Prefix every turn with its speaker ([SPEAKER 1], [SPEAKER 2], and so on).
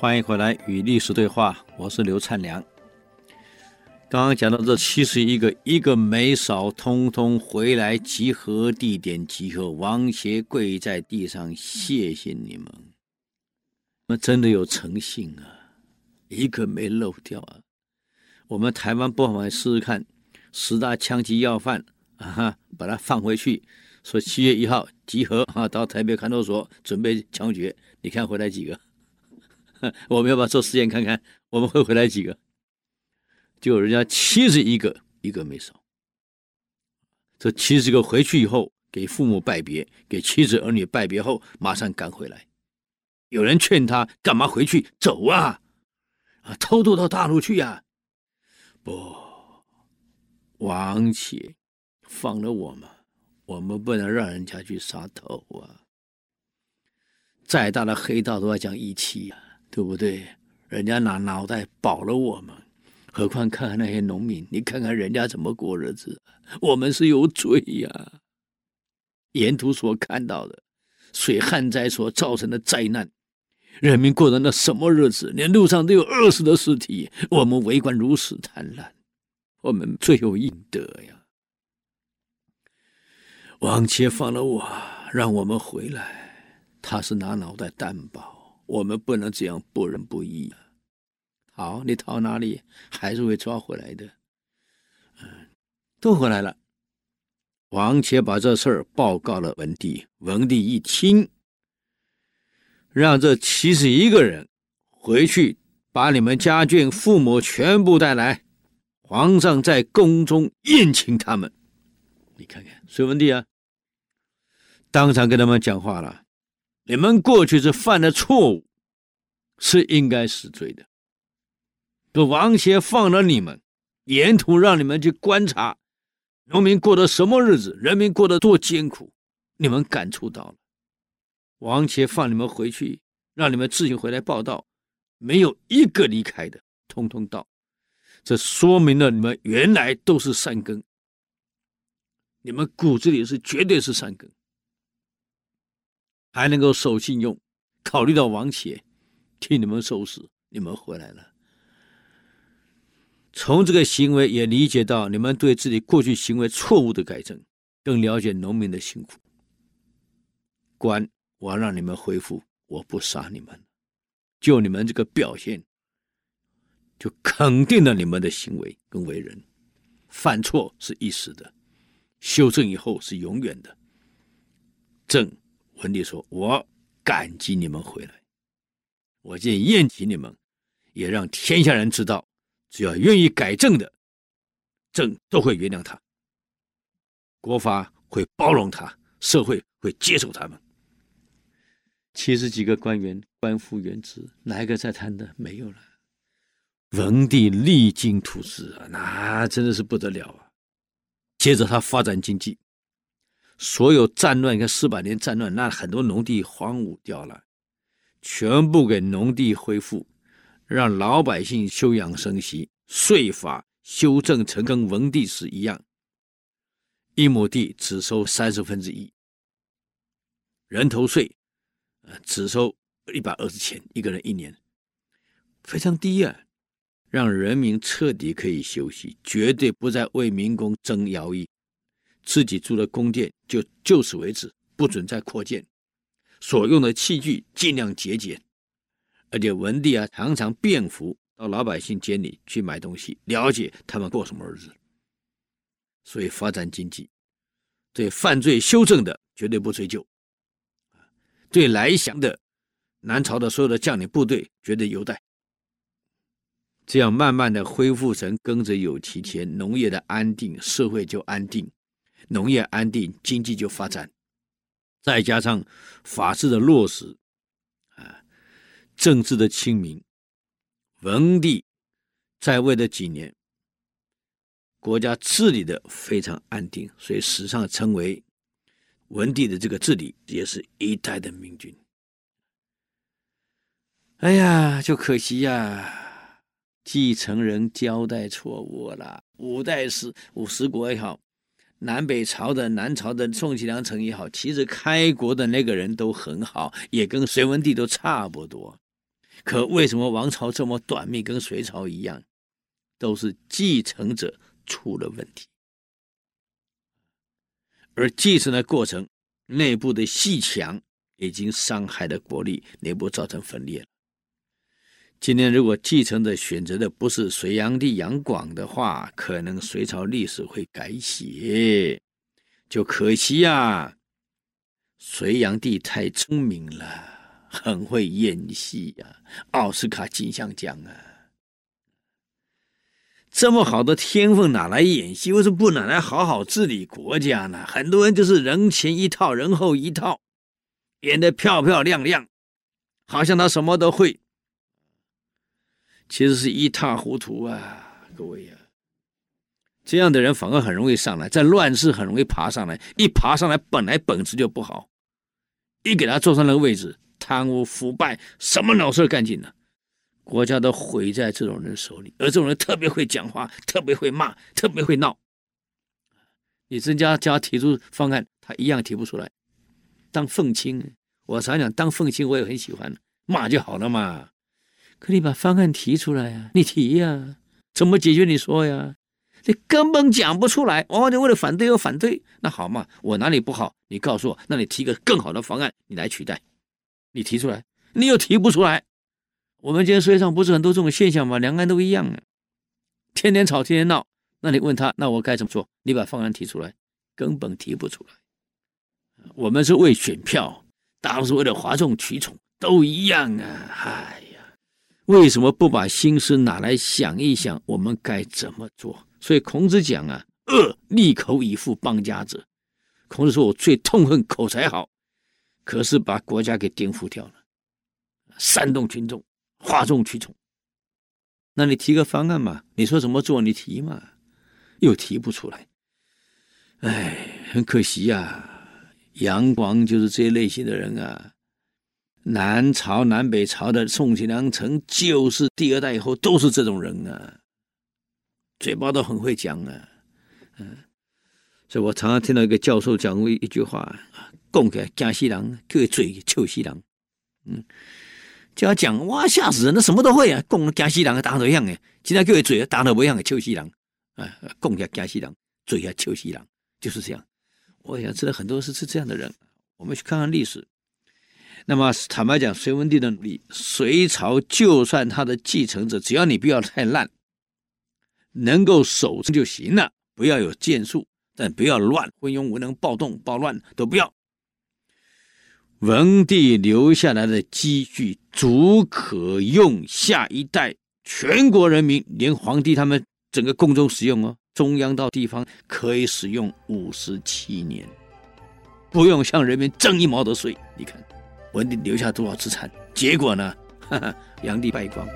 [SPEAKER 1] 欢迎回来与历史对话，我是刘灿良。刚刚讲到这七十一个，一个没少，通通回来集合地点集合。王协跪在地上，谢谢你们，那真的有诚信啊，一个没漏掉啊。我们台湾不妨试试看，十大枪击要犯啊哈，把它放回去，说七月一号集合啊，到台北看守所准备枪决，你看回来几个？我们要不要做实验看看？我们会回来几个？就人家七十一个，一个没少。这七十个回去以后，给父母拜别，给妻子儿女拜别后，马上赶回来。有人劝他干嘛回去？走啊！啊，偷渡到大陆去呀、不，王协放了我们，我们不能让人家去杀头啊！再大的黑道都要讲义气呀。对不对？人家拿脑袋保了我们，何况看看那些农民，你看看人家怎么过日子，我们是有罪呀。沿途所看到的水旱灾所造成的灾难，人民过的那什么日子？连路上都有饿死的尸体，我们围观如此贪婪，我们罪有应得呀。王协放了我，让我们回来，他是拿脑袋担保。我们不能这样不仁不义啊！好，你逃哪里，还是会抓回来的。嗯，都回来了。王且把这事儿报告了文帝，文帝一听，让这七十一个人回去，把你们家眷、父母全部带来，皇上在宫中宴请他们。你看看，隋文帝啊，当场跟他们讲话了。你们过去是犯了错误，是应该死罪的。这王协放了你们，沿途让你们去观察农民过的什么日子，人民过得多艰苦，你们感触到了。王协放你们回去，让你们自行回来报道，没有一个离开的，通通到。这说明了你们原来都是善根，你们骨子里是绝对是善根。还能够守信用，考虑到王且替你们收拾，你们回来了。从这个行为也理解到你们对自己过去行为错误的改正，更了解农民的辛苦。官，我要让你们恢复，我不杀你们，就你们这个表现，就肯定了你们的行为跟为人。犯错是一时的，修正以后是永远的。正。文帝说：“我感激你们回来，我今天宴请你们，也让天下人知道，只要愿意改正的，朕都会原谅他，国法会包容他，社会会接受他们。七十几个官员官复原职，哪一个在贪的？没有了。文帝励精图治啊，那真的是不得了啊！接着他发展经济。”所有战乱，跟四百年战乱，那很多农地荒芜掉了，全部给农地恢复，让老百姓休养生息，税法修正成跟文帝时一样，一亩地只收三十分之一，人头税，呃，只收一百二十钱一个人一年，非常低啊，让人民彻底可以休息，绝对不再为民工争徭役。自己住的宫殿就就此为止，不准再扩建。所用的器具尽量节俭，而且文帝啊常常便服到老百姓家里去买东西，了解他们过什么日子。所以发展经济，对犯罪修正的绝对不追究，对来降的南朝的所有的将领部队绝对优待。这样慢慢的恢复成耕者有其田，农业的安定，社会就安定。农业安定，经济就发展，再加上法治的落实，啊，政治的清明，文帝在位的几年，国家治理的非常安定，所以史上称为文帝的这个治理也是一代的明君。哎呀，就可惜呀，继承人交代错误了，五代十五十国也好。南北朝的南朝的宋齐梁陈也好，其实开国的那个人都很好，也跟隋文帝都差不多。可为什么王朝这么短命，跟隋朝一样，都是继承者出了问题，而继承的过程内部的细墙已经伤害了国力，内部造成分裂了。今天如果继承者选择的不是隋炀帝杨广的话，可能隋朝历史会改写，就可惜呀、啊，隋炀帝太聪明了。很会演戏呀、啊，奥斯卡金像奖啊！这么好的天分哪来演戏？为什么不拿来好好治理国家呢？很多人就是人前一套，人后一套，演得漂漂亮亮，好像他什么都会，其实是一塌糊涂啊！各位呀、这样的人反而很容易上来，在乱世很容易爬上来，一爬上来本来本质就不好，一给他坐上那个位置。贪污腐败，什么老事干尽了，国家都毁在这种人手里。而这种人特别会讲话，特别会骂，特别会闹。你增加加提出方案，他一样提不出来。当愤青，我常讲当愤青，我也很喜欢，骂就好了嘛。可你把方案提出来呀、你提呀、怎么解决？你说呀，你根本讲不出来。哦，你为了反对又反对，那好嘛，我哪里不好？你告诉我，那你提个更好的方案，你来取代。你提出来，你又提不出来。我们今天世界上不是很多这种现象吗？两岸都一样啊，天天吵，天天闹。那你问他，那我该怎么做？你把方案提出来，根本提不出来。我们是为选票，大多是为了哗众取宠，都一样啊！哎，为什么不把心思拿来想一想，我们该怎么做？所以孔子讲啊，恶立口以负邦家者。孔子说我最痛恨口才好。可是把国家给颠覆掉了，煽动群众，哗众取宠。那你提个方案嘛？你说怎么做？你提嘛，又提不出来。哎，很可惜呀、杨广就是这类型的人啊。南朝、南北朝的宋齐梁陈，就是第二代以后都是这种人啊，嘴巴都很会讲啊。嗯，所以我常常听到一个教授讲过一句话。供给江西人，叫嘴臭西人。嗯，叫他讲哇吓死人，他什么都会啊。讲惊死人，打都一样诶。今天叫他嘴打都不一样诶，臭西人。啊，供给江西人，嘴啊臭西人，就是这样。我想知道很多是是这样的人。我们去看看历史。那么坦白讲，隋文帝的努力，隋朝就算他的继承者，只要你不要太烂，能够守成就行了，不要有建树，但不要乱，昏庸无能、暴动、暴乱都不要。文帝留下来的积蓄足可用下一代全国人民，连皇帝他们整个宫中使用哦，中央到地方可以使用五十七年，不用向人民征一毛的税。你看，文帝留下多少资产？结果呢？哈哈，杨帝败光。